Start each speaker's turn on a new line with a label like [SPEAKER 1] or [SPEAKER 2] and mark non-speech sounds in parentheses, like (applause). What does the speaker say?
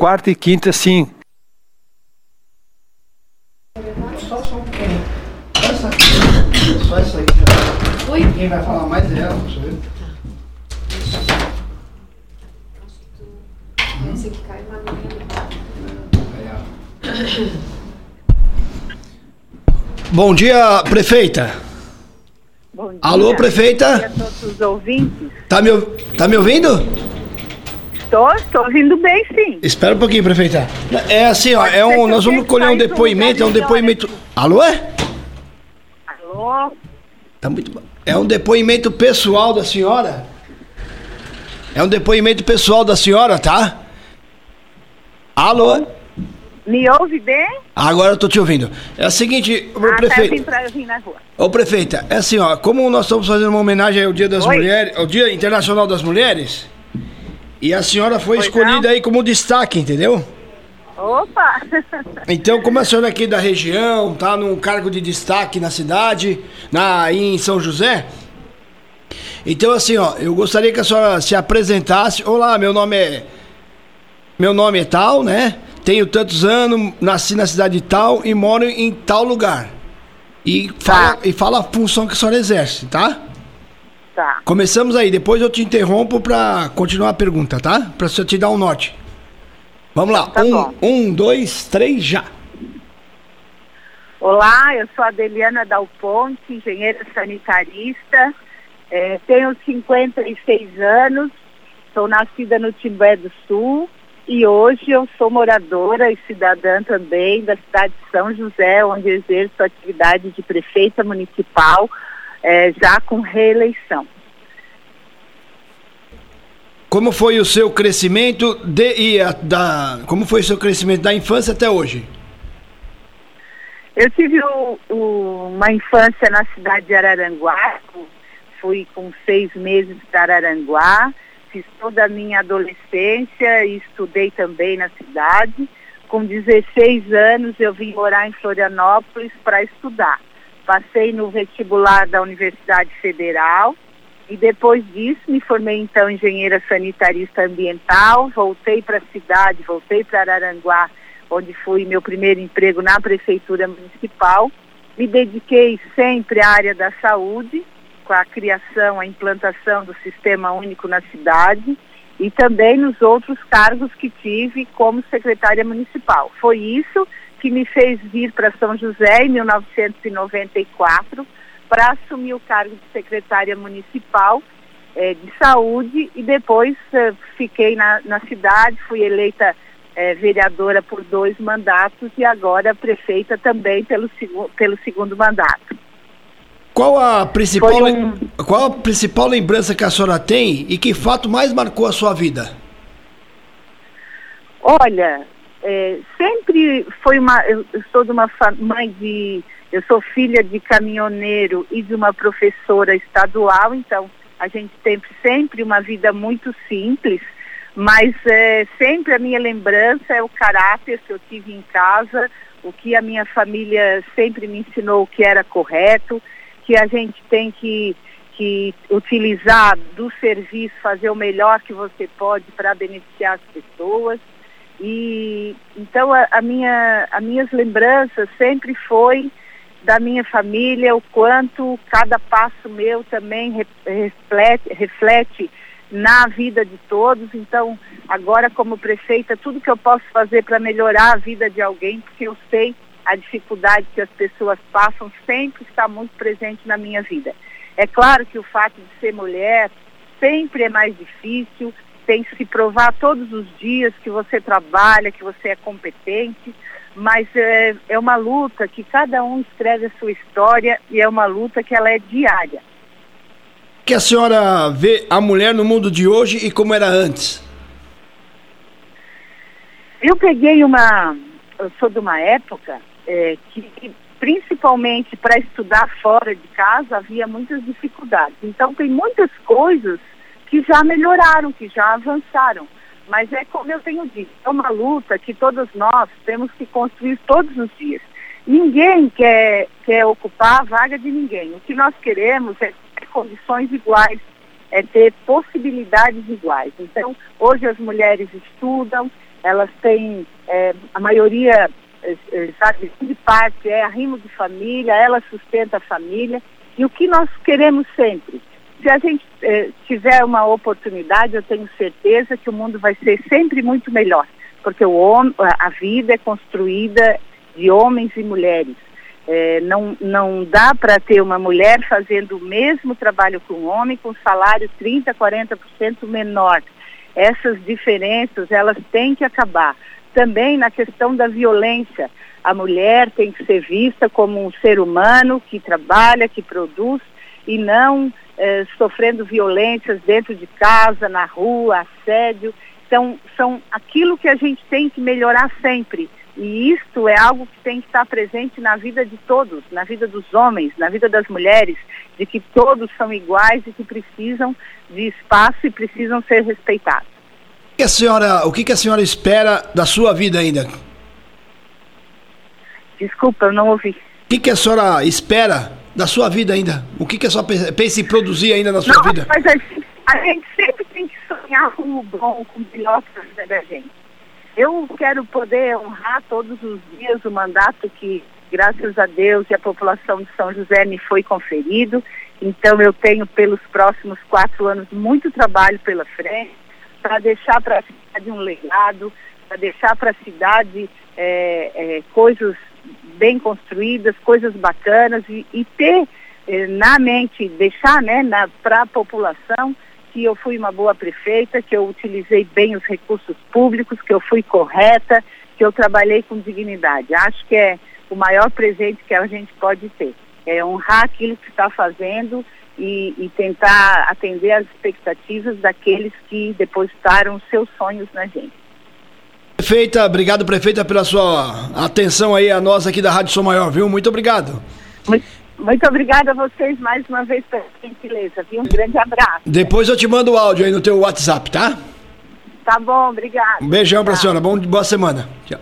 [SPEAKER 1] quarta e quinta, sim.
[SPEAKER 2] Só, só um pouquinho. Essa aqui, só essa aqui. Oi? Quem vai falar mais é ela, deixa eu ver.
[SPEAKER 3] Esse que cai uma
[SPEAKER 2] Bom dia, prefeita.
[SPEAKER 4] Bom dia.
[SPEAKER 2] Alô, prefeita?
[SPEAKER 4] Bom dia a todos os ouvintes.
[SPEAKER 2] Tá me, tá me ouvindo?
[SPEAKER 4] Estou, estou ouvindo bem, sim.
[SPEAKER 2] Espera um pouquinho, prefeita. É assim, ó, é um, nós vamos colher um depoimento, é um depoimento. Alô, é?
[SPEAKER 4] Alô?
[SPEAKER 2] Tá muito bom. É um depoimento pessoal da senhora. É um depoimento pessoal da senhora, tá? Alô?
[SPEAKER 4] Me ouve bem?
[SPEAKER 2] Agora eu tô te ouvindo. É o seguinte,
[SPEAKER 4] Ah, tá,
[SPEAKER 2] prefeito.
[SPEAKER 4] pra, eu vim na rua.
[SPEAKER 2] Ô prefeita, é assim, ó, como nós estamos fazendo uma homenagem ao Dia das
[SPEAKER 4] Oi.
[SPEAKER 2] Mulheres, ao Dia Internacional das Mulheres, e a senhora foi
[SPEAKER 4] Pois
[SPEAKER 2] escolhida
[SPEAKER 4] não.
[SPEAKER 2] aí como destaque, entendeu?
[SPEAKER 4] Opa! (laughs)
[SPEAKER 2] Então, como a senhora é aqui da região, tá num cargo de destaque na cidade, na aí em São José, então assim, ó, eu gostaria que a senhora se apresentasse. Olá, meu nome é meu nome é tal, né? Tenho tantos anos, nasci na cidade tal e moro em tal lugar. E fala, e fala a função que a senhora exerce, tá?
[SPEAKER 4] Tá.
[SPEAKER 2] Começamos aí, depois eu te interrompo pra continuar a pergunta, tá? Pra você te dar um norte. Vamos lá.
[SPEAKER 4] Tá
[SPEAKER 2] um,
[SPEAKER 4] bom.
[SPEAKER 2] um, dois, três, já.
[SPEAKER 4] Olá, eu sou Adeliana Dal Ponte, engenheira sanitarista. eh, tenho 56 anos, sou nascida no Timbé do Sul e hoje eu sou moradora e cidadã também da cidade de São José, onde exerço atividade de prefeita municipal, eh, já com reeleição.
[SPEAKER 2] Como foi o seu crescimento de, a- da, como foi o seu crescimento da infância até hoje?
[SPEAKER 4] Eu tive o- o- uma infância na cidade de Araranguá, fui com seis meses para Araranguá, fiz toda a minha adolescência e estudei também na cidade. Com 16 anos eu vim morar em Florianópolis para estudar. Passei no vestibular da Universidade Federal e depois disso me formei então engenheira sanitarista ambiental, voltei para a cidade, voltei para Araranguá onde fui meu primeiro emprego na prefeitura municipal. Me dediquei sempre à área da saúde, com a criação, a implantação do sistema único na cidade e também nos outros cargos que tive como secretária municipal. Foi isso que me fez vir para São José em 1994 para assumir o cargo de secretária municipal eh, de saúde e depois eh, fiquei na, na cidade, fui eleita eh, vereadora por dois mandatos e agora prefeita também pelo, pelo segundo mandato.
[SPEAKER 2] Qual a principal
[SPEAKER 4] um-
[SPEAKER 2] qual a principal lembrança que a senhora tem e que fato mais marcou a sua vida?
[SPEAKER 4] Olha, é, sempre foi uma. Eu, sou de uma mãe de. Eu sou filha de caminhoneiro e de uma professora estadual, então a gente tem sempre uma vida muito simples, mas é, sempre a minha lembrança é o caráter que eu tive em casa, o que a minha família sempre me ensinou que era correto, que a gente tem que, que utilizar do serviço, fazer o melhor que você pode para beneficiar as pessoas. E então a, a minha, as minhas lembranças sempre foi da minha família, o quanto cada passo meu também re- reflete, reflete na vida de todos. Então, agora como prefeita, tudo que eu posso fazer para melhorar a vida de alguém, porque eu sei a dificuldade que as pessoas passam, sempre está muito presente na minha vida. É claro que o fato de ser mulher sempre é mais difícil, tem que se provar todos os dias que você trabalha, que você é competente, mas é, é uma luta que cada um escreve a sua história e é uma luta que ela é diária.
[SPEAKER 2] Que a senhora vê a mulher no mundo de hoje e como era antes?
[SPEAKER 4] Eu peguei uma, eu sou de uma época é, que, que, principalmente para estudar fora de casa havia muitas dificuldades. Então tem muitas coisas que já melhoraram, que já avançaram. Mas é como eu tenho dito, é uma luta que todos nós temos que construir todos os dias. Ninguém quer, quer ocupar a vaga de ninguém. O que nós queremos é ter condições iguais, é ter possibilidades iguais. Então, hoje as mulheres estudam, elas têm, é, a maioria, é, é, sabe, de parte é arrimo de família, ela sustenta a família. E o que nós queremos sempre? Se a gente é, tiver uma oportunidade, eu tenho certeza que o mundo vai ser sempre muito melhor, porque o a vida é construída de homens e mulheres. É, não, não dá para ter uma mulher fazendo o mesmo trabalho que um homem com salário 30%, 40% menor. Essas diferenças, elas têm que acabar. Também na questão da violência. A mulher tem que ser vista como um ser humano que trabalha, que produz e não eh, sofrendo violências dentro de casa, na rua, assédio. Então, são aquilo que a gente tem que melhorar sempre. E isto é algo que tem que estar presente na vida de todos, na vida dos homens, na vida das mulheres, de que todos são iguais e que precisam de espaço e precisam ser respeitados.
[SPEAKER 2] A senhora, o que a senhora espera da sua vida ainda?
[SPEAKER 4] Desculpa, eu não ouvi.
[SPEAKER 2] O que a senhora espera da sua vida ainda? O que a senhora pensa em produzir ainda na sua não, vida?
[SPEAKER 4] Mas a gente, a gente sempre tem que sonhar com o bom, com o melhor para a vida da gente. Eu quero poder honrar todos os dias o mandato que, graças a Deus e a população de São José, me foi conferido. Então, eu tenho pelos próximos quatro anos muito trabalho pela frente para deixar para a cidade um legado, para deixar para a cidade é, é, coisas bem construídas, coisas bacanas e, e ter é, na mente, deixar né, para a população que eu fui uma boa prefeita, que eu utilizei bem os recursos públicos, que eu fui correta, que eu trabalhei com dignidade. Acho que é o maior presente que a gente pode ter. É honrar aquilo que está fazendo e, e, tentar atender às expectativas daqueles que depositaram seus sonhos na gente.
[SPEAKER 2] Prefeita, obrigado, prefeita, pela sua atenção aí a nós aqui da Rádio Som Maior, viu? Muito obrigado.
[SPEAKER 4] Muito muito obrigada a vocês mais uma vez pela gentileza, viu? Um grande abraço.
[SPEAKER 2] Depois eu te mando o áudio aí no teu WhatsApp, tá?
[SPEAKER 4] Tá bom, obrigado.
[SPEAKER 2] Um beijão pra senhora, bom, boa semana. Tchau.